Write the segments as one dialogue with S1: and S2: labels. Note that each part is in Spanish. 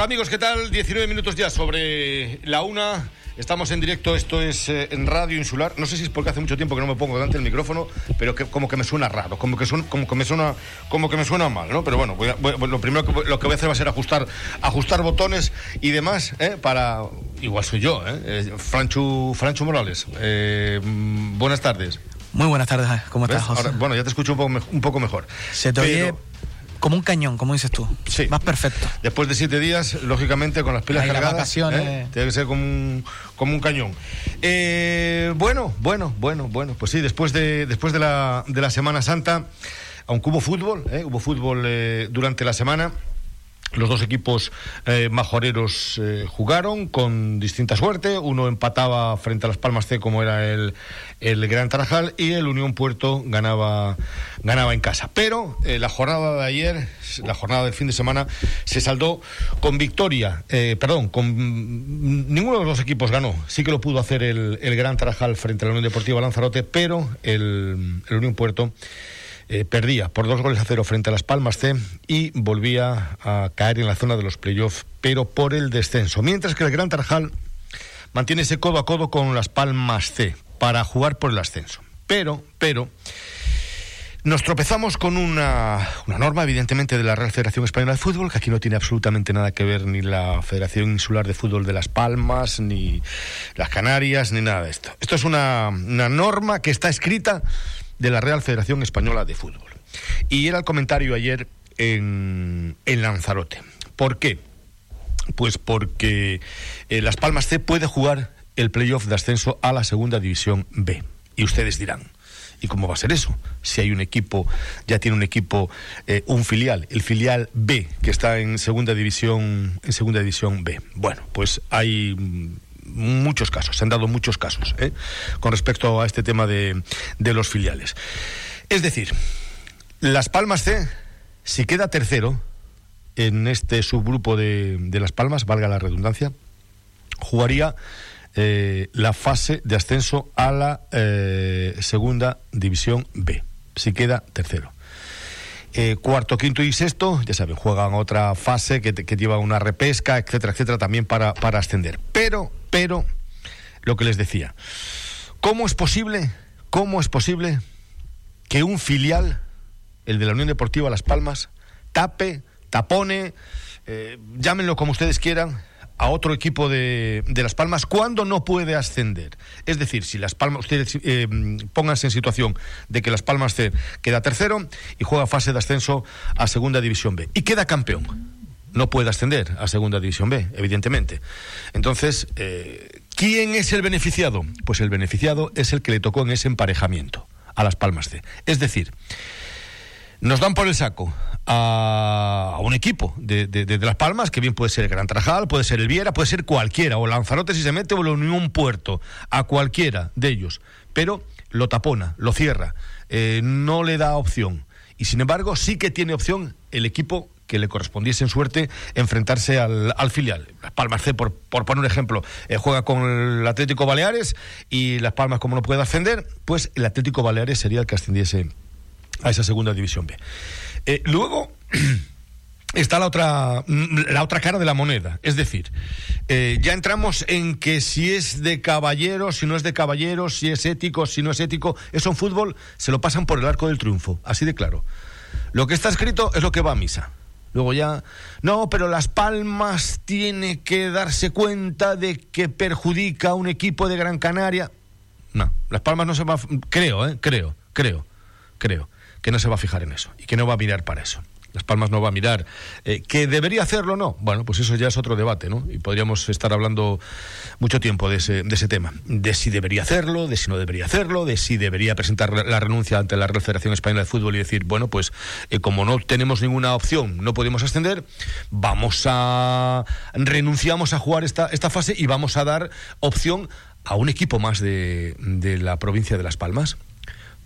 S1: Hola amigos, ¿qué tal? 19 minutos ya sobre la una. Estamos en directo, esto es eh, en Radio Insular. No sé si es porque hace mucho tiempo que no me pongo delante del micrófono, pero que como que me suena raro, como que, suena, como que me suena como que me suena mal, ¿no? Pero bueno, lo primero que, lo que voy a hacer va a ser ajustar, ajustar botones y demás, ¿eh? Para igual soy yo, ¿eh? eh Franchu, Franchu Morales. buenas tardes.
S2: Muy buenas tardes, ¿cómo estás, José?
S1: bueno, ya te escucho un poco, un poco mejor.
S2: Se te oye como un cañón, como dices tú.
S1: Sí.
S2: Más perfecto.
S1: Después de siete días, lógicamente, con las pilas cargadas.
S2: vacaciones. ¿eh?
S1: Tiene que ser como un, como un cañón. Eh, bueno, bueno, bueno, bueno. Pues sí, después de, después de, la, de la Semana Santa, aunque hubo fútbol, ¿eh? hubo fútbol durante la semana. Los dos equipos eh, majoreros eh, jugaron con distinta suerte. Uno empataba frente a Las Palmas C, como era el, el Gran Tarajal, y el Unión Puerto ganaba, ganaba en casa. Pero eh, la jornada de ayer, la jornada del fin de semana, se saldó con victoria. perdón, con ninguno de los dos equipos ganó. Sí que lo pudo hacer el, el Gran Tarajal frente a la Unión Deportiva Lanzarote, pero el, el Unión Puerto. Eh, perdía por dos goles a cero frente a Las Palmas C y volvía a caer en la zona de los playoffs, pero por el descenso. Mientras que el Gran Tarjal mantiene ese codo a codo con Las Palmas C para jugar por el ascenso. Pero, pero, nos tropezamos con una, una, norma, evidentemente, de la Real Federación Española de Fútbol, que aquí no tiene absolutamente nada que ver ni la Federación Insular de Fútbol de Las Palmas, ni las Canarias, ni nada de esto. Esto es una, una norma que está escrita de la Real Federación Española de Fútbol. Y era el comentario ayer en, Lanzarote. ¿Por qué? Pues porque eh, Las Palmas C puede jugar el playoff de ascenso a la segunda división B. Y ustedes dirán, ¿y cómo va a ser eso? Si hay un equipo, ya tiene un equipo, eh, un filial, el filial B, que está en segunda división, en segunda división B. Bueno, pues hay muchos casos, se han dado muchos casos ¿eh? con respecto a este tema de, de los filiales. Es decir, Las Palmas C, si queda tercero en este subgrupo de, de Las Palmas, valga la redundancia, jugaría eh, la fase de ascenso a la eh, segunda división B, si queda tercero. Eh, cuarto, quinto y sexto, ya saben, juegan otra fase que, que lleva una repesca, etcétera, etcétera, también para, para ascender. Pero, pero, lo que les decía, ¿cómo es posible, cómo es posible que un filial, el de la Unión Deportiva Las Palmas, tape, tapone, eh, llámenlo como ustedes quieran, a otro equipo de, de, Las Palmas cuando no puede ascender. Es decir, si Las Palmas, ustedes eh, pónganse en situación de que Las Palmas C queda tercero y juega fase de ascenso a Segunda División B y queda campeón. No puede ascender a Segunda División B, evidentemente. Entonces, eh, ¿quién es el beneficiado? Pues el beneficiado es el que le tocó en ese emparejamiento a Las Palmas C. Es decir, nos dan por el saco a, un equipo de, Las Palmas, que bien puede ser el Gran Trajal, puede ser el Viera, puede ser cualquiera, o Lanzarote si se mete, o la Unión Puerto, a cualquiera de ellos. Pero lo tapona, lo cierra, eh, no le da opción. Y sin embargo, sí que tiene opción el equipo que le correspondiese en suerte enfrentarse al, filial. Las Palmas C, por, por poner un ejemplo, eh, juega con el Atlético Baleares y Las Palmas, como no puede ascender, pues el Atlético Baleares sería el que ascendiese a esa segunda división B. Eh, luego está la otra, la otra cara de la moneda. Es decir, eh, ya entramos en que si es de caballeros, si no es de caballeros, si es ético, si no es ético. Eso en fútbol se lo pasan por el arco del triunfo, así de claro. Lo que está escrito es lo que va a misa. Luego ya, no, pero Las Palmas tiene que darse cuenta de que perjudica a un equipo de Gran Canaria. No, Las Palmas no se va, creo, ¿eh? creo, creo, creo que no se va a fijar en eso y que no va a mirar para eso. Las Palmas no va a mirar. Eh, ¿Que debería hacerlo o no? Bueno, pues eso ya es otro debate, ¿no? Y podríamos estar hablando mucho tiempo de ese, de ese tema. De si debería hacerlo, de si no debería hacerlo, de si debería presentar la renuncia ante la Real Federación Española de Fútbol y decir, bueno, pues eh, como no tenemos ninguna opción, no podemos ascender, vamos a. renunciamos a jugar esta, esta fase y vamos a dar opción a un equipo más de, de la provincia de Las Palmas.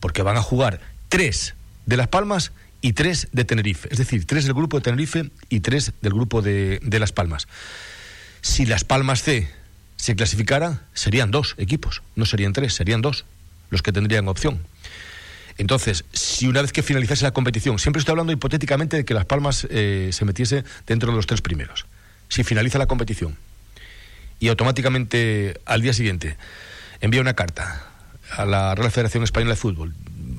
S1: Porque van a jugar tres de Las Palmas y tres de Tenerife. Es decir, tres del grupo de Tenerife y tres del grupo de, Las Palmas. Si Las Palmas C se clasificara, serían dos equipos, no serían tres, serían dos los que tendrían opción. Entonces, si una vez que finalizase la competición, siempre estoy hablando hipotéticamente de que Las Palmas eh, se metiese dentro de los tres primeros. si finaliza la competición y automáticamente al día siguiente envía una carta a la Real Federación Española de Fútbol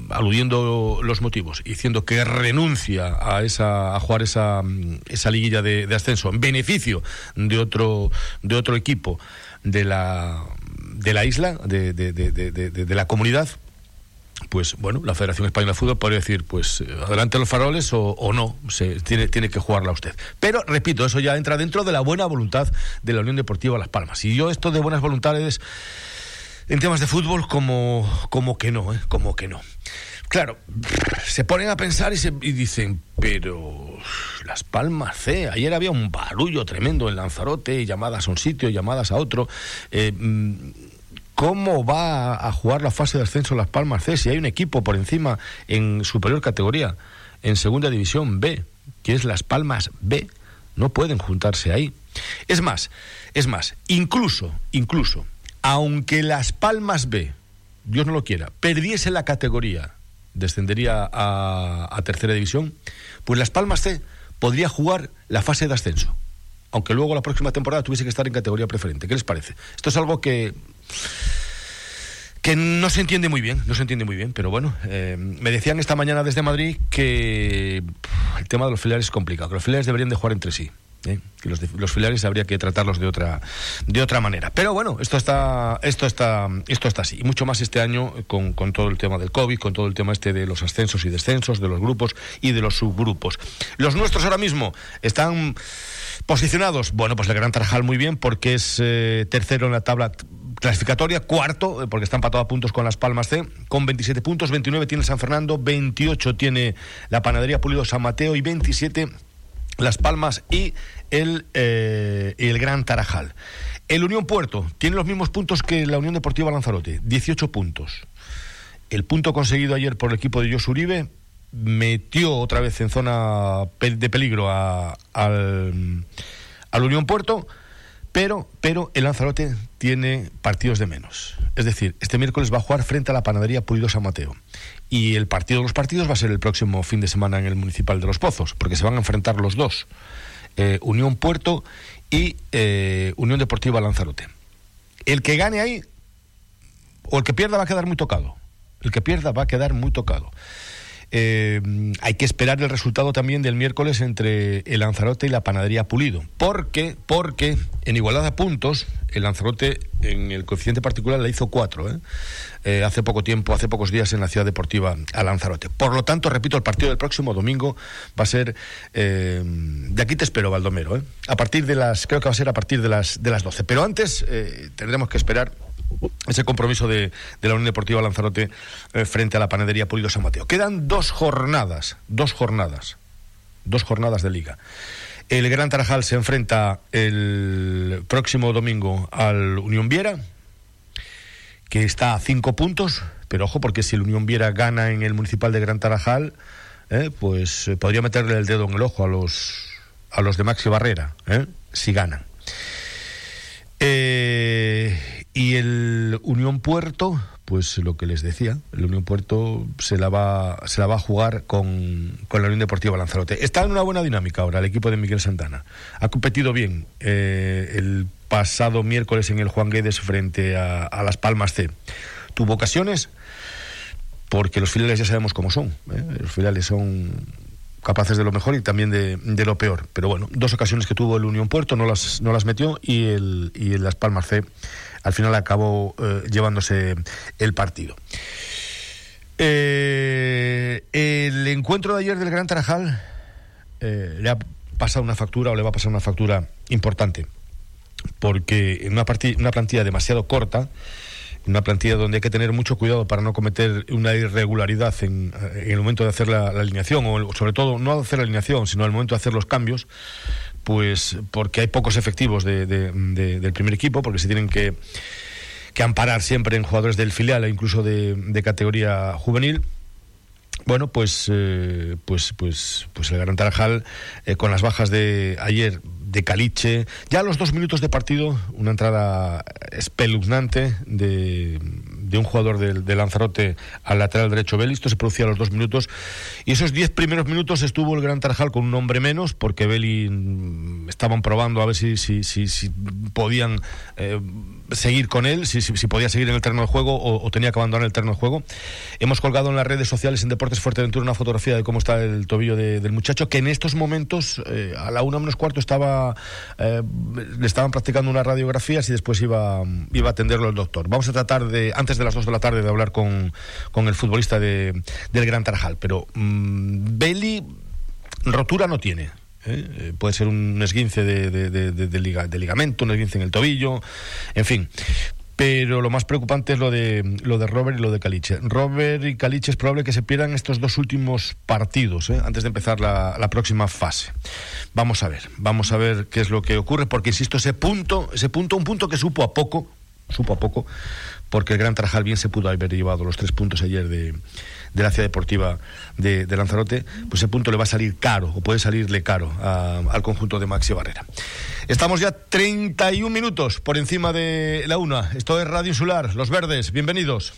S1: aludiendo los motivos, diciendo que renuncia a esa a jugar esa, esa liguilla de, ascenso en beneficio de otro de otro equipo de la de la isla, de, de, de la comunidad, pues bueno, la Federación Española de Fútbol podría decir, pues adelante los faroles o, no, se, tiene, tiene que jugarla usted. Pero, repito, eso ya entra dentro de la buena voluntad de la Unión Deportiva Las Palmas. Y yo esto de buenas voluntades en temas de fútbol como, como que no, ¿eh? como que no. Claro, se ponen a pensar y, se, y dicen, pero Las Palmas C, ayer había un barullo tremendo en Lanzarote, llamadas a un sitio, llamadas a otro. Eh, mm, ¿Cómo va a jugar la fase de ascenso Las Palmas C si hay un equipo por encima en superior categoría, en segunda división B, que es Las Palmas B? No pueden juntarse ahí. Es más, es más, incluso, incluso, aunque Las Palmas B, Dios no lo quiera, perdiese la categoría, descendería a, tercera división, pues Las Palmas C podría jugar la fase de ascenso aunque luego la próxima temporada tuviese que estar en categoría preferente. ¿Qué les parece? Esto es algo que que no se entiende muy bien, no se entiende muy bien, pero bueno, eh, me decían esta mañana desde Madrid que el tema de los filiales es complicado, que los filiales deberían de jugar entre sí. ¿Eh? que los, filiales habría que tratarlos de otra de otra manera. Pero bueno esto está esto está esto está así. Y mucho más este año con, con, todo el tema del covid con todo el tema este de los ascensos y descensos de los grupos y de los subgrupos. Los nuestros ahora mismo están posicionados bueno pues el Gran Tarajal muy bien porque es eh, tercero en la tabla clasificatoria, cuarto, eh, porque está empatado a puntos con Las Palmas C, con 27 puntos, 29 tiene San Fernando, 28 tiene la Panadería Pulido San Mateo y 27 Las Palmas y el, eh, el Gran Tarajal. El Unión Puerto tiene los mismos puntos que la Unión Deportiva Lanzarote, 18 puntos. El punto conseguido ayer por el equipo de Jos Uribe metió otra vez en zona de peligro al, al Unión Puerto pero, pero el Lanzarote tiene partidos de menos. Es decir, este miércoles va a jugar frente a la panadería Pulido San Mateo. Y el partido de los partidos va a ser el próximo fin de semana en el Municipal de Los Pozos, porque se van a enfrentar los dos. Eh, Unión Puerto y eh, Unión Deportiva Lanzarote. El que gane ahí, o el que pierda va a quedar muy tocado. El que pierda va a quedar muy tocado. Eh, hay que esperar el resultado también del miércoles entre el Lanzarote y la Panadería Pulido. Porque, porque en igualdad de puntos, el Lanzarote en el coeficiente particular le hizo cuatro. ¿eh? Eh, hace poco tiempo, hace pocos días en la ciudad deportiva a Lanzarote. Por lo tanto, repito, el partido del próximo domingo va a ser. de aquí te espero, Baldomero. A partir de las. Creo que va a ser a partir de las, de las 12. Pero antes tendremos que esperar ese compromiso de, la Unión Deportiva Lanzarote eh, frente a la panadería Pulido San Mateo. Quedan dos jornadas, dos jornadas, dos jornadas de liga. El Gran Tarajal se enfrenta el próximo domingo al Unión Viera, que está a cinco puntos, pero ojo, porque si el Unión Viera gana en el municipal de Gran Tarajal, eh, pues eh, podría meterle el dedo en el ojo a los, a los de Maxi Barrera, si ganan. Y el Unión Puerto, pues lo que les decía, el Unión Puerto se la va, se la va a jugar con, con la Unión Deportiva Lanzarote. Está en una buena dinámica ahora el equipo de Miguel Santana. Ha competido bien eh, el pasado miércoles en el Juan Guedes frente a, Las Palmas C. Tuvo ocasiones porque los filiales ya sabemos cómo son. ¿eh? Los filiales son capaces de lo mejor y también de, lo peor. Pero bueno, dos ocasiones que tuvo el Unión Puerto no las, no las metió y el, y Las Palmas C al final acabó eh, llevándose el partido. Eh, el encuentro de ayer del Gran Tarajal eh, le ha pasado una factura o le va a pasar una factura importante, porque en una, una plantilla demasiado corta, una plantilla donde hay que tener mucho cuidado para no cometer una irregularidad en, el momento de hacer la, alineación, o sobre todo no hacer la alineación, sino en el momento de hacer los cambios, pues porque hay pocos efectivos del primer equipo, porque se tienen que, amparar siempre en jugadores del filial e incluso de, categoría juvenil. Bueno, pues, eh, pues, pues, pues el Gran Tarajal, eh, con las bajas de ayer de Caliche, ya a los dos minutos de partido, una entrada espeluznante de, de un jugador de, Lanzarote al lateral derecho Belli. Esto se producía a los dos minutos. Y esos diez primeros minutos estuvo el Gran Tarajal con un hombre menos, porque Belli estaban probando a ver si, si, si, podían eh, seguir con él, si, si, podía seguir en el terreno de juego o, tenía que abandonar el terreno de juego. Hemos colgado en las redes sociales en Deportes Fuerteventura una fotografía de cómo está el tobillo del muchacho, que en estos momentos, eh, a la una menos cuarto, estaba eh, le estaban practicando unas radiografías y después iba, iba a atenderlo el doctor. Vamos a tratar de, antes de las dos de la tarde, de hablar con, con el futbolista de, del Gran Tarajal. Pero mmm, rotura no tiene. ¿Eh? Eh, puede ser un esguince de, ligamento, un esguince en el tobillo, en fin. Pero lo más preocupante es lo de lo de Robert y lo de Caliche. Robert y Caliche es probable que se pierdan estos dos últimos partidos ¿eh? antes de empezar la, próxima fase. Vamos a ver, vamos a ver qué es lo que ocurre, porque insisto, ese punto, ese punto, un punto que supo a poco, supo a poco, porque el Gran Tarajal bien se pudo haber llevado los tres puntos ayer de, de la ciudad deportiva de, Lanzarote, pues ese punto le va a salir caro, o puede salirle caro al conjunto de Maxi Barrera. Estamos ya 31 minutos por encima de la una. Esto es Radio Insular, Los Verdes, bienvenidos.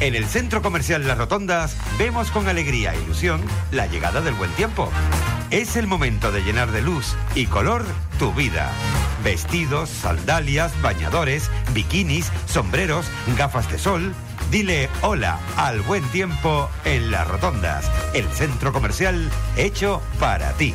S3: En el centro comercial Las Rotondas vemos con alegría e ilusión la llegada del buen tiempo. Es el momento de llenar de luz y color tu vida. Vestidos, sandalias, bañadores, bikinis, sombreros, gafas de sol. Dile hola al buen tiempo en las rotondas, el centro comercial hecho para ti.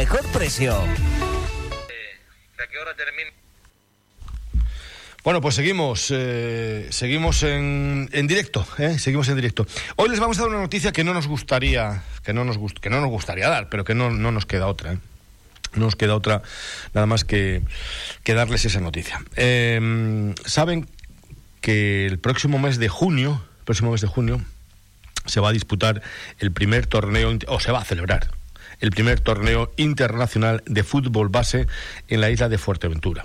S4: mejor precio.
S1: Bueno, pues seguimos, eh, seguimos en, en directo, ¿eh? seguimos en directo. Hoy les vamos a dar una noticia que no nos gustaría, que no nos que no nos gustaría dar, pero que no, no nos queda otra. ¿eh? No nos queda otra nada más que, que darles esa noticia. Em, Saben que el próximo mes de junio, próximo mes de junio, se va a disputar el primer torneo, o se va a celebrar, el primer torneo internacional de fútbol base en la isla de Fuerteventura.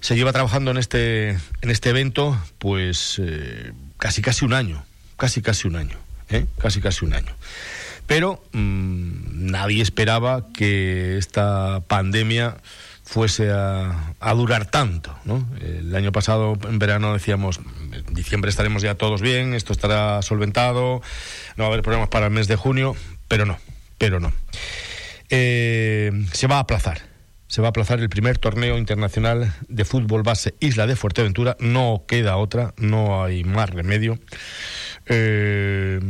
S1: Se lleva trabajando en este, en este evento pues eh, casi casi un año, casi casi un año, ¿eh? casi casi un año. Pero mm, nadie esperaba que esta pandemia fuese a, a, durar tanto. ¿no? El año pasado, en verano, decíamos, en diciembre estaremos ya todos bien, esto estará solventado, no va a haber problemas para el mes de junio, pero no pero no. Eh, se va a aplazar. Se va a aplazar el primer torneo internacional de fútbol base Isla de Fuerteventura. No queda otra, no hay más remedio. Eh,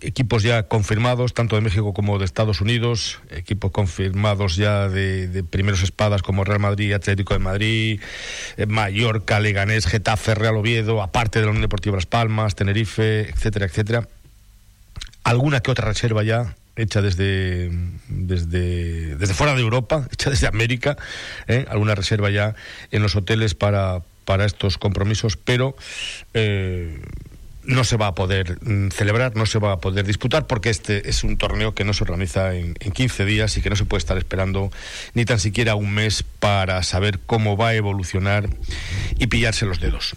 S1: equipos ya confirmados, tanto de México como de Estados Unidos, equipos confirmados ya de, primeros espadas como Real Madrid, Atlético de Madrid, eh, Mallorca, Leganés, Getafe, Real Oviedo, aparte de la Unión Deportiva Las Palmas, Tenerife, etcétera, etcétera. Alguna que otra reserva ya hecha desde, desde, desde fuera de Europa, hecha desde América, ¿eh? alguna reserva ya en los hoteles para, para estos compromisos, pero eh, no se va a poder mm, celebrar, no se va a poder disputar, porque este es un torneo que no se organiza en, en 15 días y que no se puede estar esperando ni tan siquiera un mes para saber cómo va a evolucionar y pillarse los dedos.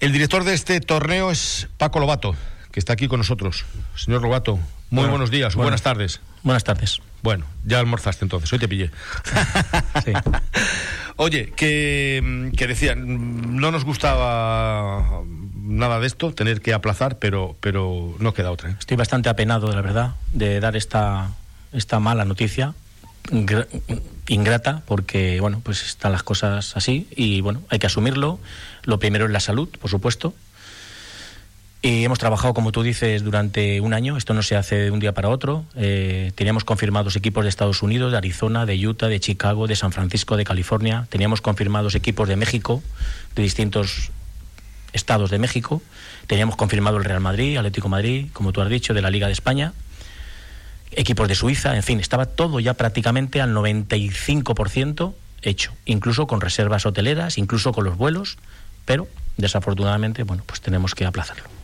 S1: El director de este torneo es Paco Lobato, que está aquí con nosotros. Señor Lobato, muy buenos días, buenas tardes.
S2: Buenas tardes.
S1: Bueno, ya almorzaste entonces, hoy te pillé. sí. Oye, que, que decía, no nos gustaba nada de esto, tener que aplazar, pero, pero no queda otra. ¿eh?
S2: Estoy bastante apenado, la verdad, de dar esta, esta mala noticia, ingrata, porque, bueno, pues están las cosas así y, bueno, hay que asumirlo. Lo primero es la salud, por supuesto, y hemos trabajado, como tú dices, durante un año. Esto no se hace de un día para otro. Eh, teníamos confirmados equipos de Estados Unidos, de Arizona, de Utah, de Chicago, de San Francisco, de California. Teníamos confirmados equipos de México, de distintos estados de México. Teníamos confirmado el Real Madrid, Atlético Madrid, como tú has dicho, de la Liga de España. Equipos de Suiza, en fin, estaba todo ya prácticamente al 95% hecho, incluso con reservas hoteleras, incluso con los vuelos, pero desafortunadamente, bueno, pues tenemos que aplazarlo.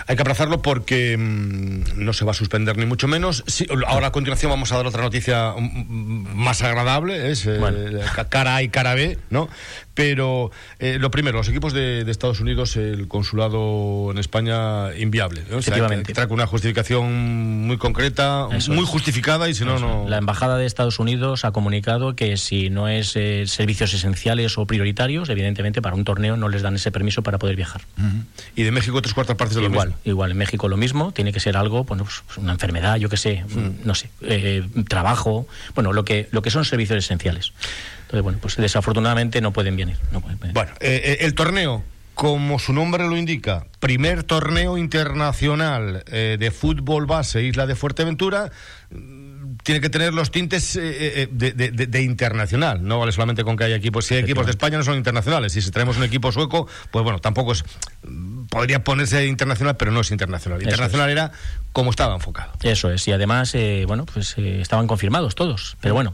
S1: Hay que aplazarlo porque mm, no se va a suspender ni mucho menos. Sí, ahora a continuación vamos a dar otra noticia mm, mm, más agradable, es eh, cara A y cara B, ¿no? Pero eh, lo primero, los equipos de, Estados Unidos, el consulado en España inviable. ¿no? O sea, que, trae una justificación muy concreta, muy justificada y si no, no.
S2: La embajada de Estados Unidos ha comunicado que si no es eh, servicios esenciales o prioritarios, evidentemente para un torneo no les dan ese permiso para poder viajar.
S1: Y de México tres cuartas partes de
S2: lo
S1: igual,
S2: Igual, en México lo mismo, tiene que ser algo, bueno, pues una enfermedad, yo qué sé, mm. no sé, eh, trabajo, bueno, lo que, lo que son servicios esenciales. Entonces, bueno, pues desafortunadamente no pueden venir.
S1: Bueno, eh, eh, el torneo, como su nombre lo indica, primer torneo internacional de fútbol base Isla de Fuerteventura tiene que tener los tintes eh, eh, de, internacional. No vale solamente con que haya equipos. Si hay equipos de España no son internacionales. Y si traemos un equipo sueco, pues bueno, tampoco es. Podría ponerse internacional, pero no es internacional. Internacional era como estaba enfocado.
S2: Eso es. Y además, eh, bueno, pues estaban confirmados todos. Pero bueno,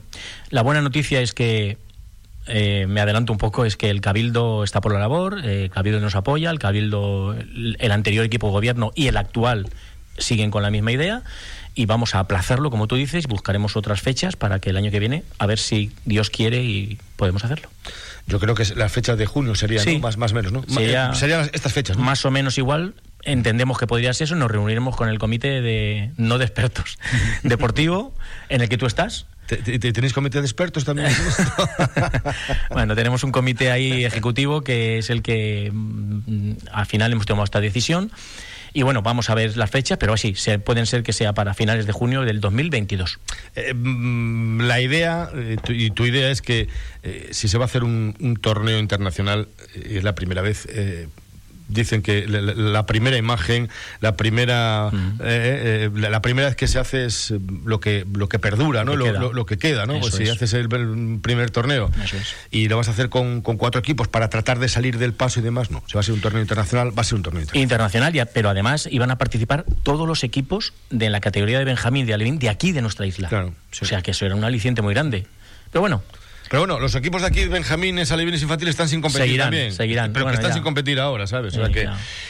S2: la buena noticia es que. me adelanto un poco, es que el Cabildo está por la labor, el Cabildo nos apoya, el Cabildo, el anterior equipo de gobierno y el actual siguen con la misma idea y vamos a aplazarlo, como tú dices, buscaremos otras fechas para que el año que viene, a ver si Dios quiere y podemos hacerlo.
S1: Yo creo que las fechas de junio serían más, más o menos, ¿no?
S2: Sería,
S1: serían estas fechas.
S2: Más o menos igual. Entendemos que podría ser eso. Nos reuniremos con el comité de no de expertos deportivo en el que tú estás.
S1: ¿Tenéis comité de expertos también?
S2: bueno, tenemos un comité ahí ejecutivo que es el que mm, al final hemos tomado esta decisión y bueno, vamos a ver las fechas, pero así, se, pueden ser que sea para finales de junio del 2022.
S1: Eh, mm, la idea, eh, y tu idea es que eh, si se va a hacer un, un torneo internacional, es la primera vez dicen que la, primera imagen, la primera eh, eh, la, primera vez que se hace es lo que lo que perdura, ¿no? Lo, que queda, ¿no? Pues si haces el, primer torneo y lo vas a hacer con, cuatro equipos para tratar de salir del paso y demás, no. Si va a ser un torneo internacional, va a ser un torneo
S2: internacional. ya, pero además iban a participar todos los equipos de la categoría de Benjamín de Alevín de aquí de nuestra isla. Claro, O sea que eso era un aliciente muy grande. Pero bueno,
S1: pero bueno, los equipos de aquí, Benjamines, alevines infantiles, están sin competir
S2: seguirán,
S1: también.
S2: Seguirán.
S1: Pero que están sin competir ahora, ¿sabes?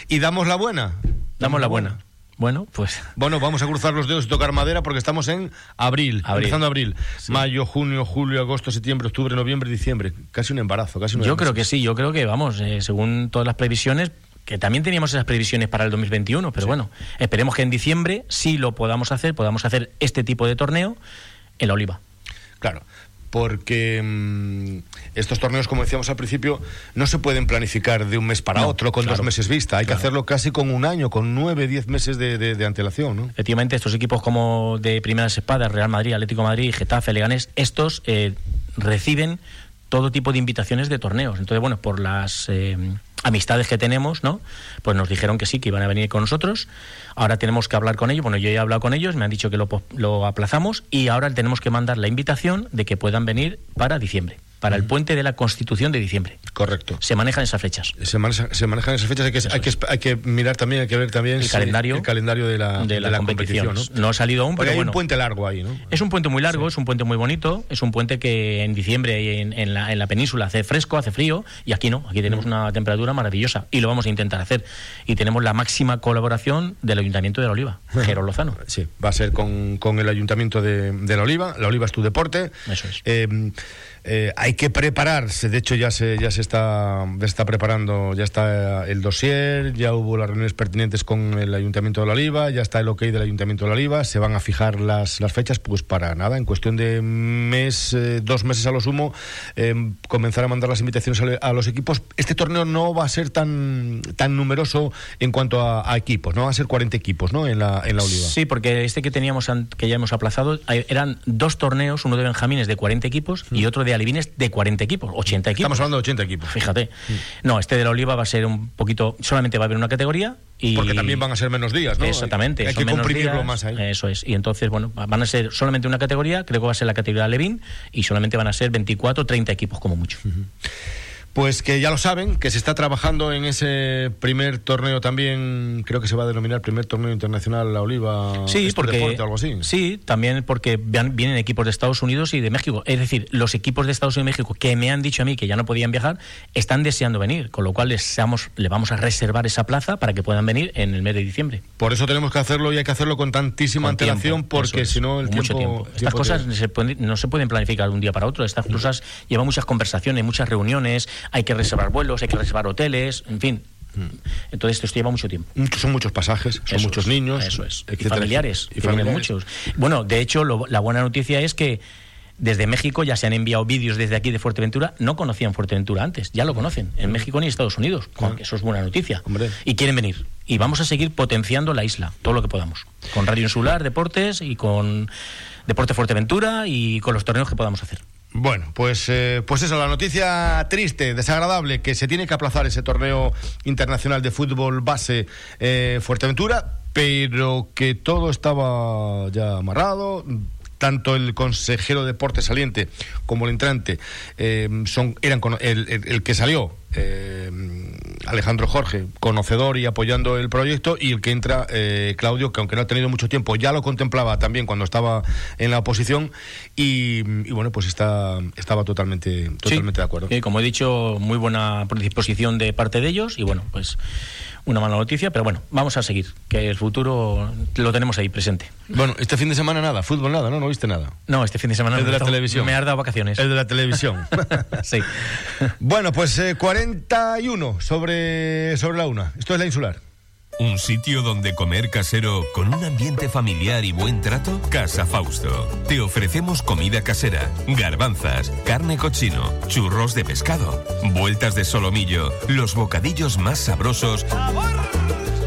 S1: Y damos la buena.
S2: Damos la buena. Bueno, pues.
S1: Bueno, vamos a cruzar los dedos y tocar madera porque estamos en abril, empezando abril. Mayo, junio, julio, agosto, septiembre, octubre, noviembre, diciembre. Casi un embarazo, casi un
S2: Yo creo que sí, yo creo que, vamos, eh, según todas las previsiones, que también teníamos esas previsiones para el 2021, pero bueno, esperemos que en diciembre sí lo podamos hacer, podamos hacer este tipo de torneo en la oliva.
S1: Claro porque mm, estos torneos, como decíamos al principio, no se pueden planificar de un mes para otro, con dos meses vista. Hay que hacerlo casi con un año, con nueve, diez meses de, antelación. ¿no?
S2: Efectivamente, estos equipos como de primeras espadas, Real Madrid, Atlético Madrid, Getafe, Leganés, estos eh, reciben todo tipo de invitaciones de torneos. Entonces, bueno, por las eh, amistades que tenemos, ¿no? Pues nos dijeron que sí, que iban a venir con nosotros. Ahora tenemos que hablar con ellos. Bueno, yo he hablado con ellos, me han dicho que lo, lo aplazamos y ahora tenemos que mandar la invitación de que puedan venir para diciembre para el puente de la Constitución de diciembre.
S1: Correcto.
S2: Se manejan esas fechas.
S1: Se, manejan esas fechas. Hay que, hay que, hay, que, mirar también, hay que ver también
S2: el calendario,
S1: el calendario de la, de la, competición.
S2: ¿no? ha salido aún, pero
S1: hay
S2: un
S1: puente largo ahí, ¿no?
S2: Es un puente muy largo, es un puente muy bonito, es un puente que en diciembre en, en, la, en la península hace fresco, hace frío, y aquí no, aquí tenemos una temperatura maravillosa y lo vamos a intentar hacer. Y tenemos la máxima colaboración del Ayuntamiento de La Oliva, Jero Lozano.
S1: Sí, va a ser con, con el Ayuntamiento de, de La Oliva. La Oliva es tu deporte.
S2: Eso es.
S1: Eh, eh, hay que prepararse, de hecho ya se, ya se está, está preparando, ya está el dossier, ya hubo las reuniones pertinentes con el Ayuntamiento de la Oliva, ya está el ok del Ayuntamiento de la Oliva, se van a fijar las, las fechas, pues para nada, en cuestión de mes, eh, dos meses a lo sumo, eh, comenzar a mandar las invitaciones a, los equipos. Este torneo no va a ser tan, tan numeroso en cuanto a, equipos, no va a ser 40 equipos ¿no? en, la, en la Oliva.
S2: Sí, porque este que teníamos, que ya hemos aplazado, eran dos torneos, uno de Benjamines de 40 equipos y mm. otro de alevines de 40 equipos, 80 equipos.
S1: Estamos hablando de 80 equipos.
S2: Fíjate. Mm. No, este de la Oliva va a ser un poquito, solamente va a haber una categoría. Y...
S1: Porque también van a ser menos días, ¿no?
S2: Exactamente.
S1: Hay, que comprimirlo más ahí.
S2: Eso es. Y entonces, bueno, van a ser solamente una categoría, creo que va a ser la categoría Levin, y solamente van a ser 24 30 equipos como mucho.
S1: Pues que ya lo saben, que se está trabajando en ese primer torneo también, creo que se va a denominar primer torneo internacional La Oliva.
S2: Sí,
S1: Sport
S2: porque
S1: Deporte, algo así.
S2: sí, también porque vienen equipos de Estados Unidos y de México. Es decir, los equipos de Estados Unidos y México que me han dicho a mí que ya no podían viajar están deseando venir, con lo cual les seamos- le vamos a reservar esa plaza para que puedan venir en el mes de diciembre.
S1: Por eso tenemos que hacerlo y hay que hacerlo con tantísima
S2: Con
S1: antelación,
S2: tiempo,
S1: porque
S2: es,
S1: si no el tiempo.
S2: tiempo. Estas
S1: tiempo
S2: cosas se pueden- no se pueden planificar de un día para otro. Estas cosas llevan muchas conversaciones, muchas reuniones. Hay que reservar vuelos, hay que reservar hoteles, en fin. Entonces esto lleva mucho tiempo.
S1: Muchos- Son muchos pasajes, son
S2: Eso
S1: muchos
S2: es,
S1: niños.
S2: Eso es. Y familiares.
S1: Y familiares.
S2: muchos. Bueno, de hecho, lo- la buena noticia es que desde México ya se han enviado vídeos desde aquí de Fuerteventura. No conocían Fuerteventura antes, ya lo conocen. En México ni Estados Unidos. Que Eso es buena noticia.
S1: Hombre.
S2: Y quieren venir. Y vamos a seguir potenciando la isla, todo lo que podamos. Con Radio Insular, Deportes y con Deporte Fuerteventura y con los torneos que podamos hacer.
S1: Bueno, pues, eh, pues eso, la noticia triste, desagradable, que se tiene que aplazar ese torneo internacional de fútbol base eh, Fuerteventura, pero que todo estaba ya amarrado. Tanto el consejero de deporte saliente como el entrante eh, son, eran el, el- el que salió, eh, Alejandro Jorge, conocedor y apoyando el proyecto, y el que entra, eh, Claudio, que aunque no ha tenido mucho tiempo, ya lo contemplaba también cuando estaba en la oposición, y, y bueno, pues está, estaba totalmente, totalmente
S2: Sí,
S1: de acuerdo.
S2: sí, como he dicho, muy buena predisposición de parte de ellos y bueno, pues una mala noticia, pero bueno, vamos a seguir, que el futuro lo tenemos ahí presente.
S1: Bueno, este fin de semana nada, fútbol nada, ¿no? No viste nada.
S2: No, este fin de semana
S1: El de la televisión.
S2: me has dado vacaciones.
S1: El de la televisión.
S2: sí.
S1: bueno, pues eh, 41 sobre, sobre la una. Esto es la insular.
S5: Un sitio donde comer casero con un ambiente familiar y buen trato? Casa Fausto. Te ofrecemos comida casera, garbanzas, carne cochino, churros de pescado, vueltas de solomillo, los bocadillos más sabrosos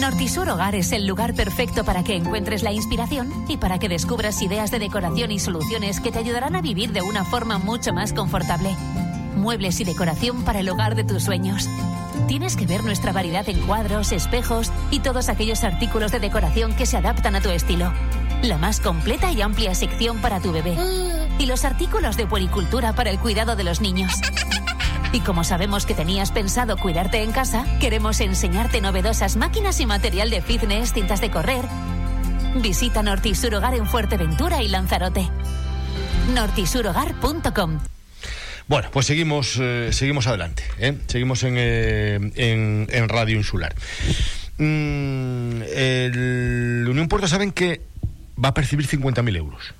S6: Nortisur Hogar es el lugar perfecto para que encuentres la inspiración y para que descubras ideas de decoración y soluciones que te ayudarán a vivir de una forma mucho más confortable. Muebles y decoración para el hogar de tus sueños. Tienes que ver nuestra variedad en cuadros, espejos y todos aquellos artículos de decoración que se adaptan a tu estilo. La más completa y amplia sección para tu bebé. Y los artículos de puericultura para el cuidado de los niños. Y como sabemos que tenías pensado cuidarte en casa, queremos enseñarte novedosas máquinas y material de fitness, cintas de correr. Visita Nortisur Hogar en Fuerteventura y Lanzarote. nortisurhogar.com
S1: Bueno, pues seguimos, eh, seguimos adelante. ¿eh? Seguimos en, eh, en, en Radio Insular. Mm, el Unión Puerto saben que va a percibir 50.000 euros.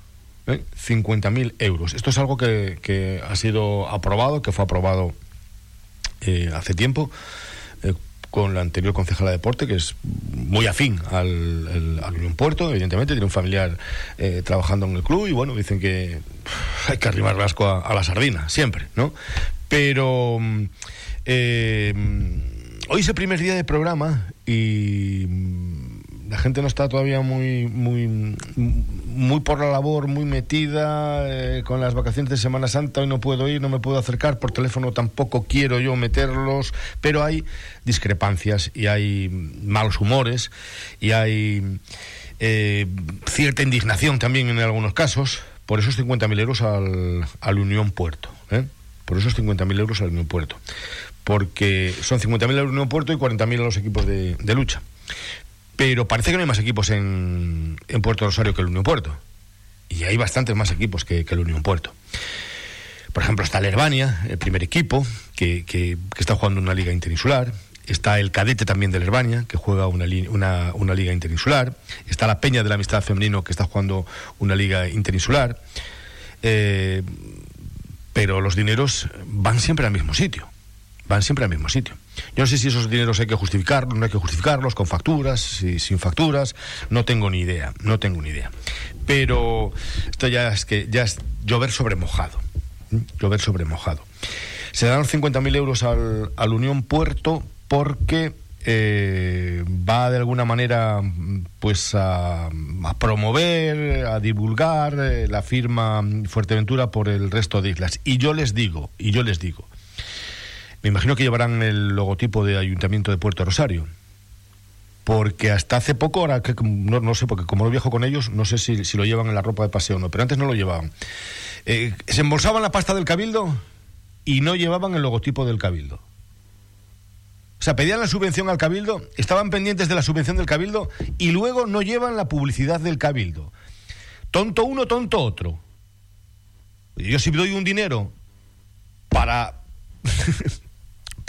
S1: ¿Eh? 50.000 euros. Esto es algo que, ha sido aprobado, que fue aprobado eh, hace tiempo. eh, con la anterior concejala de deporte, que es muy afín al, Unión Puerto, evidentemente, tiene un familiar eh, trabajando en el club y bueno, dicen que hay que arrimar el asco a, a la sardina, siempre, ¿no? Pero mm, mm, hoy es el primer día de programa y la gente no está todavía muy, muy, muy por la labor, muy metida eh, con las vacaciones de Semana Santa. Hoy no puedo ir, no me puedo acercar por teléfono, tampoco quiero yo meterlos, pero hay discrepancias y hay malos humores y hay eh, cierta indignación también en algunos casos por esos 50.000 euros al, al Unión Puerto. ¿eh? Por esos 50.000 euros al Unión Puerto. Porque son 50.000 al Unión Puerto y 40.000 a los equipos de, de lucha. Pero parece que no hay más equipos en, Puerto Rosario que el Unión Puerto. Y hay bastantes más equipos que, el Unión Puerto. Por ejemplo, está el Herbania, el primer equipo, que, está jugando una liga interinsular. Está el cadete también del Herbania, que juega una, una liga interinsular. Está la Peña de la Amistad Femenino, que está jugando una liga interinsular. Eh, pero los dineros van siempre al mismo sitio. Van siempre al mismo sitio. Yo no sé si esos dineros hay que justificarlos, no hay que justificarlos, con facturas, si- sin facturas, no tengo ni idea, no tengo ni idea. Pero esto ya es que ya es llover sobre mojado. Llover sobre mojado. Se dan los 50.000 euros al, al Unión Puerto porque eh, va de alguna manera pues a, a promover, a divulgar eh, la firma Fuerteventura por el resto de islas. Y yo les digo, y yo les digo, me imagino que llevarán el logotipo de Ayuntamiento de Puerto Rosario. Porque hasta hace poco, ahora que no, no sé, porque como no viajo con ellos, no sé si, si lo llevan en la ropa de paseo o no, pero antes no lo llevaban. Eh, se embolsaban la pasta del cabildo y no llevaban el logotipo del cabildo. O sea, pedían la subvención al cabildo, estaban pendientes de la subvención del cabildo y luego no llevan la publicidad del cabildo. Tonto uno, tonto otro. Yo si doy un dinero para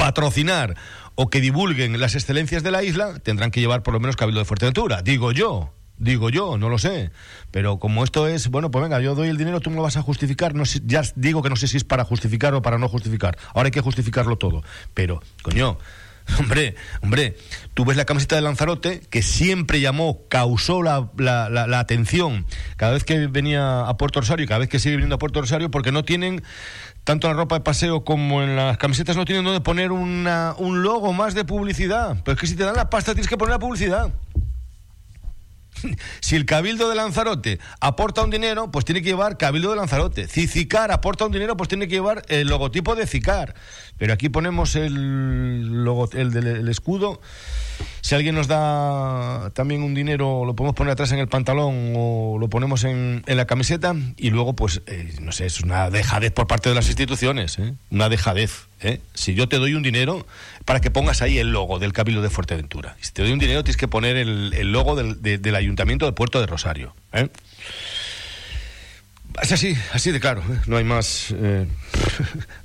S1: patrocinar o que divulguen las excelencias de la isla, tendrán que llevar por lo menos Cabildo de Fuerteventura, digo yo. Digo yo, no lo sé. Pero como esto es, bueno, pues venga, yo doy el dinero, tú me lo vas a justificar. No sé, ya digo que no sé si es para justificar o para no justificar. Ahora hay que justificarlo todo. Pero, coño, Hombre, hombre, tú ves la camiseta de Lanzarote que siempre llamó, causó la, la, atención cada vez que venía a Puerto Rosario cada vez que sigue viniendo a Puerto Rosario porque no tienen, tanto en la ropa de paseo como en las camisetas, no tienen donde poner una, un logo más de publicidad. Pero es que si te dan la pasta tienes que poner la publicidad. si el Cabildo de Lanzarote aporta un dinero, pues tiene que llevar Cabildo de Lanzarote. Si Cicar aporta un dinero, pues tiene que llevar el logotipo de Cicar. Pero aquí ponemos el, logo, el del el escudo. Si alguien nos da también un dinero, lo podemos poner atrás en el pantalón o lo ponemos en, en la camiseta y luego, pues, eh, no sé, es una dejadez por parte de las instituciones, ¿eh? una dejadez. ¿eh? Si yo te doy un dinero para que pongas ahí el logo del Cabildo de Fuerteventura, si te doy un dinero tienes que poner el, el logo del, de, del, Ayuntamiento de Puerto de Rosario. ¿eh? Es así, así de claro, ¿eh? no hay más. Eh,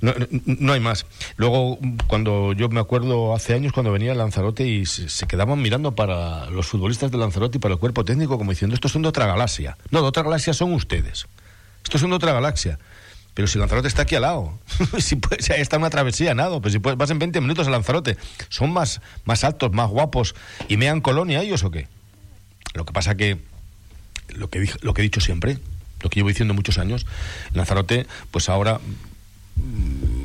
S1: no, hay más. Luego, cuando yo me acuerdo hace años cuando venía Lanzarote y se, quedaban mirando para los futbolistas de Lanzarote y para el cuerpo técnico como diciendo, estos son de otra galaxia. No, de otra galaxia son ustedes. Estos son de otra galaxia. Pero si Lanzarote está aquí al lado, si puede, si está una travesía, nada, pues si puedes, vas en 20 minutos a Lanzarote, ¿son más, más altos, más guapos y mean colonia ellos o qué? Lo que pasa que, lo que, lo que he dicho siempre, lo que llevo diciendo muchos años, Lanzarote, pues ahora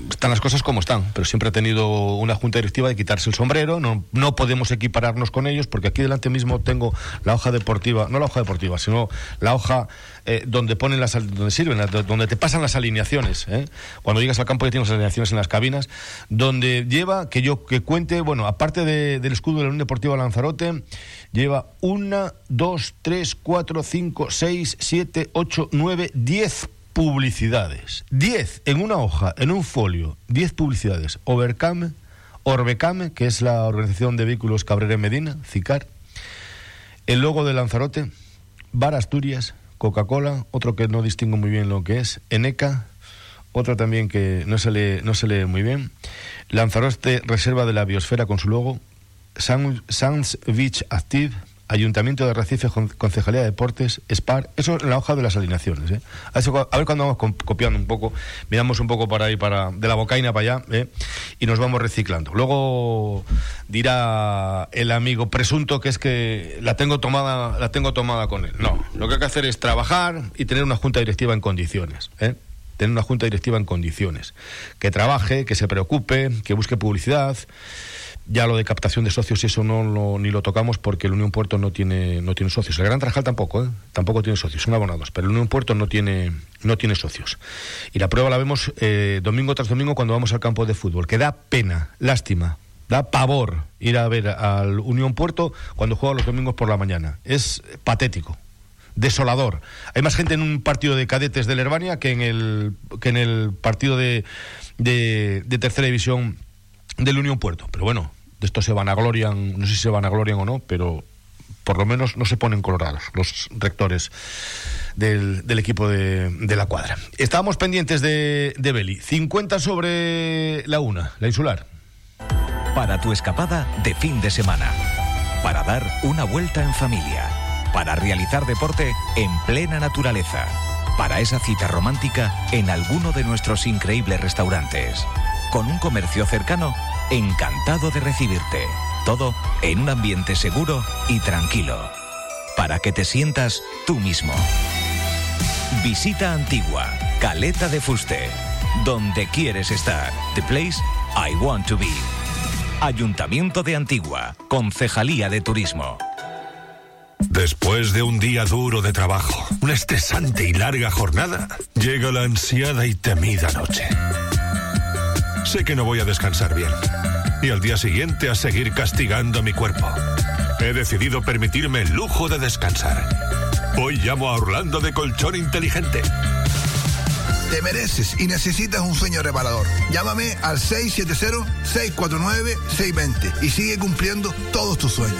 S1: están las cosas como están, pero siempre ha tenido una junta directiva de quitarse el sombrero, no, no podemos equipararnos con ellos, porque aquí delante mismo tengo la hoja deportiva, no la hoja deportiva, sino la hoja eh, donde ponen las donde sirven, donde te pasan las alineaciones, ¿eh? cuando llegas al campo ya tienes las alineaciones en las cabinas, donde lleva que yo que cuente, bueno, aparte de, del escudo de la Unión Deportiva Lanzarote, lleva una, dos, tres, cuatro, cinco, seis, siete, ocho, nueve, diez publicidades. 10 en una hoja, en un folio, 10 publicidades. Overcame, Orbecame, que es la organización de vehículos Cabrera Medina, CICAR. El logo de Lanzarote, Bar Asturias, Coca-Cola, otro que no distingo muy bien lo que es, Eneca, otro también que no se lee, no se lee muy bien. Lanzarote, Reserva de la Biosfera con su logo. Sans Beach Active, Ayuntamiento de Recife, Concejalía de Deportes, SPAR, eso en la hoja de las alineaciones. ¿eh? A, ver cuando vamos copiando un poco, miramos un poco para ahí, para, de la bocaina para allá, ¿eh? y nos vamos reciclando. Luego dirá el amigo presunto que es que la tengo tomada, la tengo tomada con él. No, lo que hay que hacer es trabajar y tener una junta directiva en condiciones. ¿eh? Tener una junta directiva en condiciones. Que trabaje, que se preocupe, que busque publicidad. Ya lo de captación de socios, eso no lo, ni lo tocamos porque el Unión Puerto no tiene, no tiene socios. El Gran Trajal tampoco, ¿eh? tampoco tiene socios, son abonados, pero el Unión Puerto no tiene, no tiene socios. Y la prueba la vemos eh, domingo tras domingo cuando vamos al campo de fútbol, que da pena, lástima, da pavor ir a ver al Unión Puerto cuando juega los domingos por la mañana. Es patético, desolador. Hay más gente en un partido de cadetes del Herbania que en el, que en el partido de, de, de tercera división del Unión Puerto. Pero bueno, de esto se vanaglorian, no sé si se vanaglorian o no, pero por lo menos no se ponen colorados los rectores del, equipo de, de, la cuadra. Estábamos pendientes de, de Beli. 50 sobre la una, la insular.
S4: Para tu escapada de fin de semana. Para dar una vuelta en familia. Para realizar deporte en plena naturaleza. Para esa cita romántica en alguno de nuestros increíbles restaurantes. Con un comercio cercano encantado de recibirte. Todo en un ambiente seguro y tranquilo. Para que te sientas tú mismo. Visita Antigua, Caleta de Fuste. Donde quieres estar. The place I want to be. Ayuntamiento de Antigua, Concejalía de Turismo.
S7: Después de un día duro de trabajo, una estresante y larga jornada, llega la ansiada y temida noche. Sé que no voy a descansar bien y al día siguiente a seguir castigando mi cuerpo. He decidido permitirme el lujo de descansar. Hoy llamo a Orlando de Colchón Inteligente.
S8: Te mereces y necesitas un sueño reparador. Llámame al 670-649-620 y sigue cumpliendo todos tus sueños.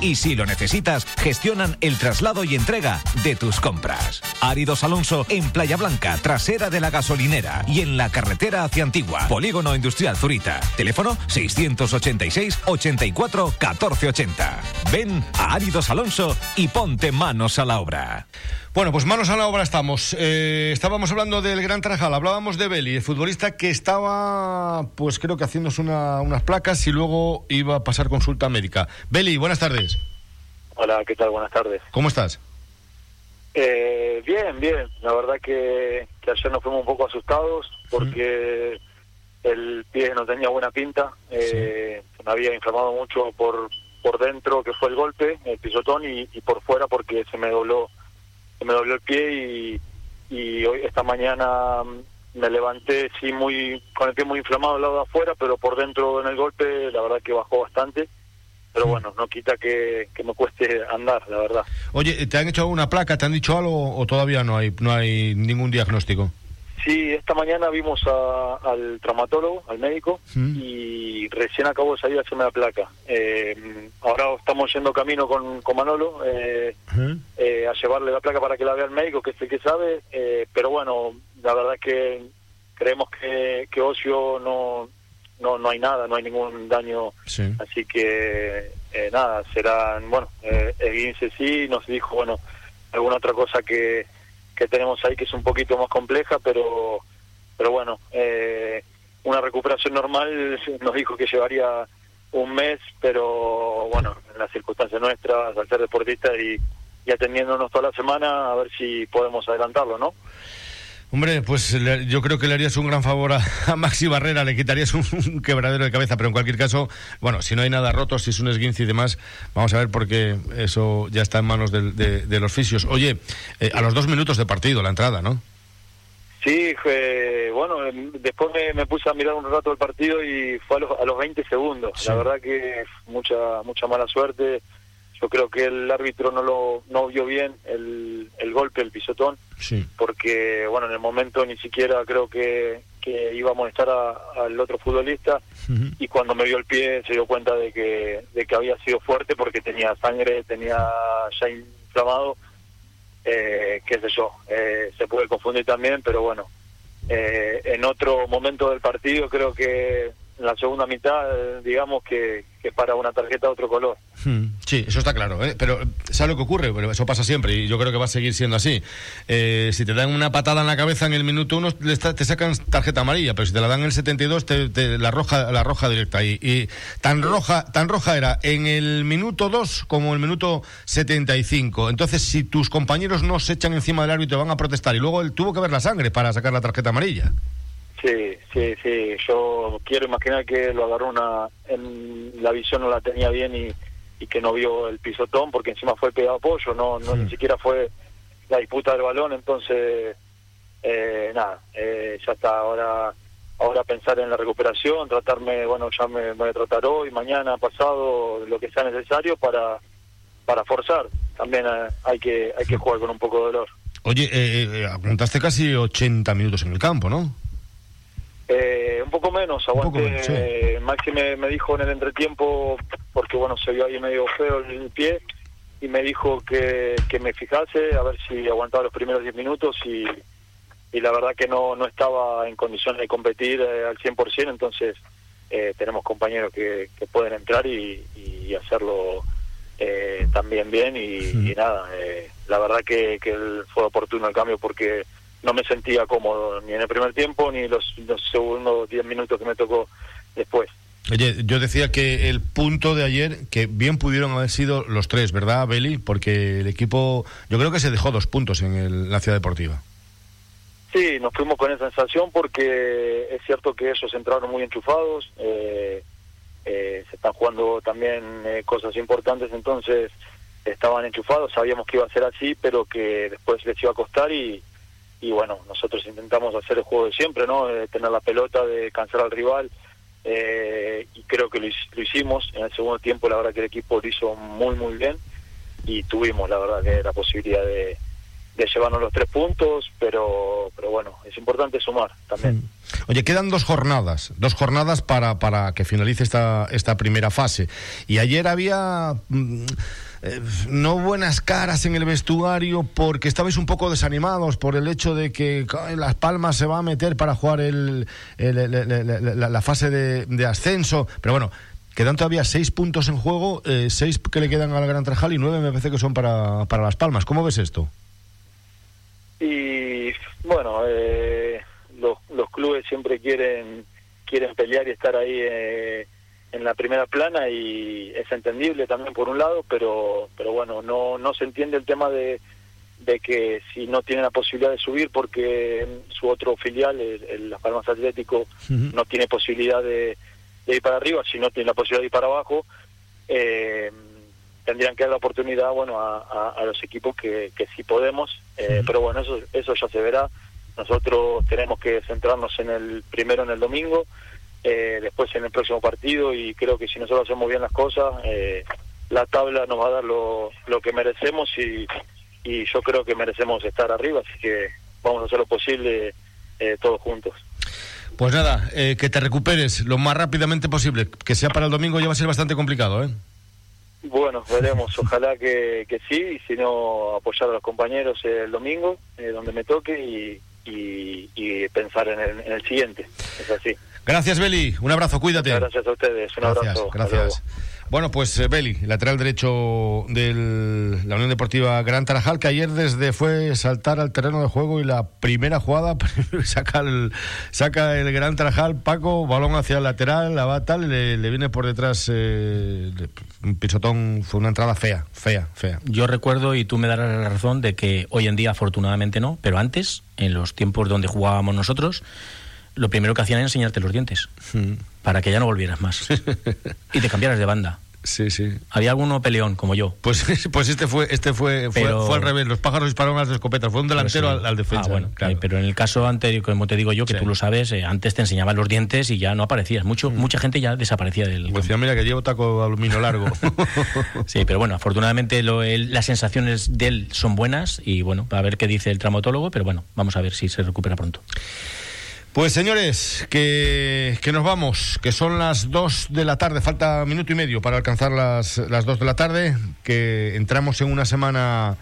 S4: Y si lo necesitas, gestionan el traslado y entrega de tus compras. Áridos Alonso en Playa Blanca, trasera de la gasolinera y en la carretera hacia Antigua. Polígono Industrial Zurita. Teléfono 686 84 1480. Ven a Áridos Alonso y ponte manos a la obra.
S1: Bueno, pues manos a la obra estamos. Eh, estábamos hablando del Gran Tarajal, hablábamos de Beli, el futbolista que estaba, pues creo que haciéndose unas placas y luego iba a pasar consulta médica. Beli, buenas tardes.
S9: Hola, ¿qué tal? Buenas tardes.
S1: ¿Cómo estás?
S9: Eh, bien, bien. La verdad que, ayer nos fuimos un poco asustados porque el pie no tenía buena pinta. Eh, Se me había inflamado mucho por, por dentro, que fue el golpe, el pisotón, y, y por fuera porque se me dobló me dolió el pie y, hoy esta mañana me levanté sí muy con el pie muy inflamado al lado de afuera, pero por dentro en el golpe la verdad que bajó bastante. Pero bueno, no quita que, me cueste andar, la verdad.
S1: Oye, ¿te han hecho alguna placa? ¿Te han dicho algo o todavía no hay no hay ningún diagnóstico?
S9: Sí, esta mañana vimos al traumatólogo, al médico, y recién acabo de salir a hacerme la placa. Eh, ahora estamos yendo camino con, con Manolo eh, eh, a llevarle la placa para que la vea el médico, que es el que sabe, pero bueno, la verdad es que creemos que, que ocio no, no, no hay nada, no hay ningún daño, así que nada, serán, bueno, eh, sí, nos dijo, bueno, alguna otra cosa que que tenemos ahí que es un poquito más compleja, pero pero bueno, eh, una recuperación normal nos dijo que llevaría un mes, pero bueno, en las circunstancias nuestras, al ser deportistas y, y atendiéndonos toda la semana, a ver si podemos adelantarlo, ¿no?
S1: Hombre, pues yo creo que le harías un gran favor a, Maxi Barrera, le quitarías un, quebradero de cabeza, pero en cualquier caso, bueno, si no hay nada roto, si es un esguince y demás, vamos a ver porque eso ya está en manos de, los fisios. Oye, eh, a los dos minutos de partido, la entrada, ¿no?
S9: Sí, bueno, em, después me, puse a mirar un rato el partido y fue a los, a los 20 segundos. La verdad que mucha mucha mala suerte yo creo que el árbitro no lo no vio bien el, el golpe, el pisotón, porque bueno, en el momento ni siquiera creo que, que iba a molestar al otro futbolista. Y cuando me vio el pie se dio cuenta de que, de que había sido fuerte porque tenía sangre, tenía ya inflamado, eh, qué sé yo, eh, se puede confundir también, pero bueno, eh, en otro momento del partido creo que en la segunda mitad, digamos que, que para una tarjeta de otro color.
S1: Hmm, sí, eso está claro, ¿eh? pero ¿sabes lo que ocurre? Pero eso pasa siempre y yo creo que va a seguir siendo así. Eh, si te dan una patada en la cabeza en el minuto uno, te sacan tarjeta amarilla, pero si te la dan en el 72, te, te la roja la roja directa. Y, y tan roja tan roja era en el minuto 2 como el minuto 75. Entonces, si tus compañeros no se echan encima del árbitro, van a protestar. Y luego él tuvo que ver la sangre para sacar la tarjeta amarilla.
S9: Sí, sí, sí. Yo quiero imaginar que lo agarró una. En la visión no la tenía bien y, y que no vio el pisotón porque encima fue pegado apoyo, no, no ni siquiera fue la disputa del balón. Entonces, eh, nada, eh, ya está ahora ahora pensar en la recuperación, tratarme, bueno, ya me, voy a tratar hoy, mañana, pasado, lo que sea necesario para para forzar. También eh, hay que hay que jugar con un poco de dolor.
S1: Oye, eh, eh, aguantaste casi 80 minutos en el campo, ¿no?
S9: Eh, un poco menos, aguanté. Maxi me, me, dijo en el entretiempo, porque bueno, se vio ahí medio feo el pie, y me dijo que, que me fijase a ver si aguantaba los primeros 10 minutos y, y la verdad que no, no estaba en condiciones de competir eh, al 100%, entonces eh, tenemos compañeros que, que pueden entrar y, y hacerlo eh, también bien y, y nada, eh, la verdad que, que fue oportuno el cambio porque no me sentía cómodo ni en el primer tiempo ni los, los segundos 10 minutos que me tocó después.
S1: Oye, yo decía que el punto de ayer, que bien pudieron haber sido los tres, ¿verdad, Beli? Porque el equipo, yo creo que se dejó dos puntos en el, la ciudad deportiva.
S9: Sí, nos fuimos con esa sensación porque es cierto que ellos entraron muy enchufados, eh, eh, se están jugando también eh, cosas importantes, entonces estaban enchufados, sabíamos que iba a ser así, pero que después les iba a costar y, y bueno, nosotros intentamos hacer el juego de siempre, ¿no? De tener la pelota, de cansar al rival, eh, y creo que lo, hicimos. En el segundo tiempo, la verdad que el equipo lo hizo muy, muy bien y tuvimos, la verdad, que la posibilidad de, de llevarnos los tres puntos, pero, pero bueno, es importante sumar también.
S1: Oye, quedan dos jornadas, dos jornadas para, para que finalice esta, esta primera fase. Y ayer había... Mmm, eh, no buenas caras en el vestuario porque estabais un poco desanimados por el hecho de que Las Palmas se va a meter para jugar el, el, la, fase de, de, ascenso. Pero bueno, quedan todavía seis puntos en juego, eh, seis que le quedan al Gran Trajal y nueve me parece que son para, para Las Palmas. ¿Cómo ves esto?
S9: Y bueno, eh, los, los clubes siempre quieren quieren pelear y estar ahí eh, en la primera plana y es entendible también por un lado, pero pero bueno, no no se entiende el tema de, de que si no tiene la posibilidad de subir porque su otro filial, el, el Las Palmas Atlético, uh -huh. no tiene posibilidad de, de, ir para arriba, si no tiene la posibilidad de ir para abajo, eh, tendrían que dar la oportunidad bueno a, a, a los equipos que, que sí podemos, eh, uh -huh. pero bueno, eso, eso ya se verá. Nosotros tenemos que centrarnos en el primero en el domingo, eh, después en el próximo partido y creo que si nosotros hacemos bien las cosas, eh, la tabla nos va a dar lo, lo que merecemos y, y yo creo que merecemos estar arriba, así que vamos a hacer lo posible eh, todos juntos.
S1: Pues nada, eh, que te recuperes lo más rápidamente posible, que sea para el domingo ya va a ser bastante complicado, ¿eh?
S9: Bueno, veremos, ojalá que, que sí, y si no, apoyar a los compañeros el domingo, eh, donde me toque, y, y, y pensar en el, en el, siguiente, es así.
S1: Gracias, Beli, un abrazo, cuídate.
S9: Muchas gracias a ustedes, un
S1: gracias,
S9: abrazo.
S1: Gracias. Bueno, pues eh, Beli, lateral derecho de la Unión Deportiva Gran Tarajal, que ayer desde fue saltar al terreno de juego y la primera jugada saca el, saca el Gran Tarajal, Paco, balón hacia el lateral, la va tal, le, le viene por detrás eh, un pisotón, fue una entrada fea, fea, fea.
S2: Yo recuerdo, y tú me darás la razón, de que hoy en día afortunadamente no, pero antes, en los tiempos donde jugábamos nosotros, lo primero que hacían era enseñarte los dientes mm. para que ya no volvieras más y te cambiaras de banda.
S1: Sí, sí.
S2: Había alguno peleón, como yo.
S1: Pues, pues este fue este fue, pero... fue, fue, al revés. Los pájaros dispararon a las escopetas. Fue un delantero sí. al, al, defensa.
S2: Ah, bueno, claro. pero en el caso anterior, como te digo yo, que sí. tú lo sabes, eh, antes te enseñaban los dientes y ya no aparecías. Mucho, mm. Mucha gente ya desaparecía del.
S1: Pues decía, mira, que llevo taco aluminio largo.
S2: sí, pero bueno, afortunadamente lo, el, las sensaciones de él son buenas y bueno, a ver qué dice el traumatólogo, pero bueno, vamos a ver si se recupera pronto.
S1: Pues señores, que, que, nos vamos, que son las 2 de la tarde, falta minuto y medio para alcanzar las, las 2 de la tarde, que entramos en una semana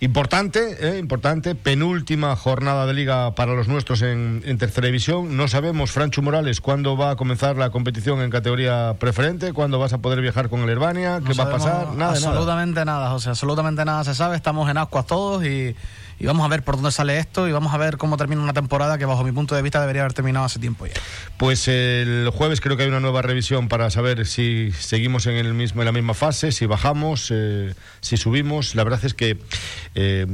S1: importante, eh, importante, penúltima jornada de liga para los nuestros en, en, tercera división. No sabemos, Francho Morales, cuándo va a comenzar la competición en categoría preferente, cuándo vas a poder viajar con el Herbania, qué no va a pasar, nada.
S10: Absolutamente nada. nada, José, absolutamente nada se sabe, estamos en ascuas todos y y vamos a ver por dónde sale esto y vamos a ver cómo termina una temporada que bajo mi punto de vista debería haber terminado hace tiempo ya.
S1: Pues el jueves creo que hay una nueva revisión para saber si seguimos en el mismo en la misma fase, si bajamos, eh, si subimos. La verdad es que eh,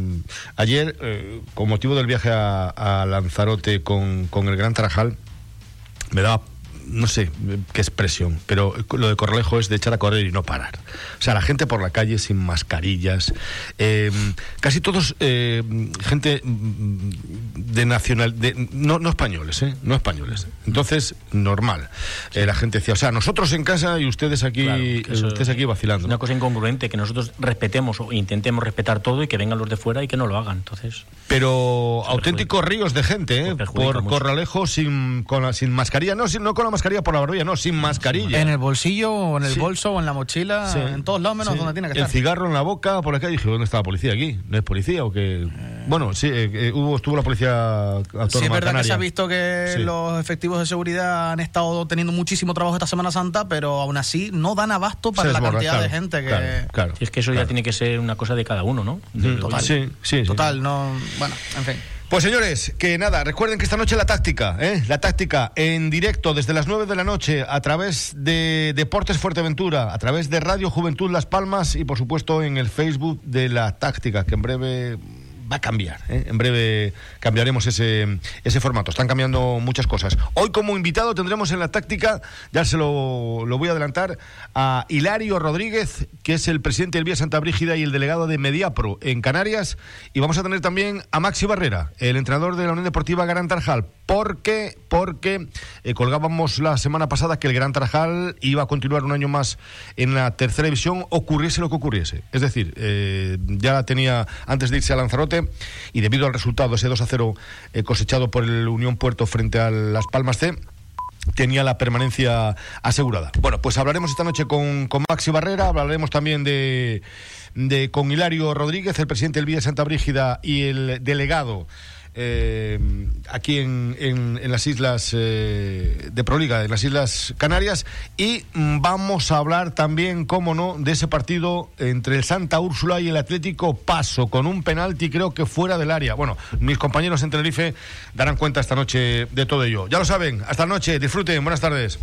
S1: ayer, eh, con motivo del viaje a, Lanzarote con, con el Gran Tarajal, me daba no sé qué expresión, pero lo de Corralejo es de echar a correr y no parar. O sea, la gente por la calle sin mascarillas, eh, casi todos eh, gente de nacional, de, no, no españoles, ¿eh? No españoles. Entonces, normal. Eh, la gente decía, o sea, nosotros en casa y ustedes aquí,
S2: Claro,
S1: ustedes aquí vacilando.
S2: Una cosa incongruente, que nosotros respetemos o intentemos respetar todo y que vengan los de fuera y que no lo hagan. Entonces,
S1: Pero auténticos ríos de gente, ¿eh? Por
S2: mucho.
S1: Corralejo sin, con la- sin mascarilla, no, sin, no con la mascarilla por la barbilla, no, sin mascarilla.
S10: En el bolsillo, o en el
S1: Sí.
S10: bolso, o en la mochila,
S1: Sí.
S10: en todos lados menos
S1: Sí.
S10: donde tiene que
S1: El
S10: estar.
S1: cigarro en la boca, por acá, dije, ¿dónde está la policía aquí? ¿No es policía o qué? Bueno, sí, eh, eh, hubo, estuvo la policía autónoma
S10: Sí, es verdad que se ha visto que
S1: Sí.
S10: los efectivos de seguridad han estado teniendo muchísimo trabajo esta Semana Santa, pero aún así no dan abasto para la cantidad de gente que...
S1: claro, claro.
S2: si es que eso ya tiene que ser una cosa de cada uno, ¿no? De-
S10: Total.
S1: Sí, sí, sí.
S10: Total, no... Bueno, en fin.
S1: Pues señores, que nada, recuerden que esta noche la táctica, ¿eh? la táctica en directo desde las 9 de la noche a través de Deportes Fuerteventura, a través de Radio Juventud Las Palmas y por supuesto en el Facebook de la táctica, que en breve va a cambiar, ¿eh? en breve cambiaremos ese, ese formato, están cambiando muchas cosas. Hoy como invitado tendremos en la táctica, ya se lo, lo voy a adelantar, a Hilario Rodríguez, que es el presidente del Vía Santa Brígida y el delegado de Mediapro en Canarias, y vamos a tener también a Maxi Barrera, el entrenador de la Unión Deportiva Gran Tarjal. ¿Por qué? Porque eh, colgábamos la semana pasada que el Gran Tarjal iba a continuar un año más en la tercera división, ocurriese lo que ocurriese. Es decir, eh, ya tenía antes de irse a Lanzarote y debido al resultado, ese 2 a 0 eh, cosechado por el Unión Puerto frente a Las Palmas C, tenía la permanencia asegurada. Bueno, pues hablaremos esta noche con, con Maxi Barrera, hablaremos también de, de con Hilario Rodríguez, el presidente del Villa Santa Brígida y el delegado eh, aquí en, en- en las islas eh, de Proliga, en las islas Canarias, y vamos a hablar también, cómo no, de ese partido entre el Santa Úrsula y el Atlético Paso, con un penalti creo que fuera del área. Bueno, mis compañeros en Tenerife darán cuenta esta noche de todo ello. Ya lo saben, hasta la noche, disfruten, buenas tardes.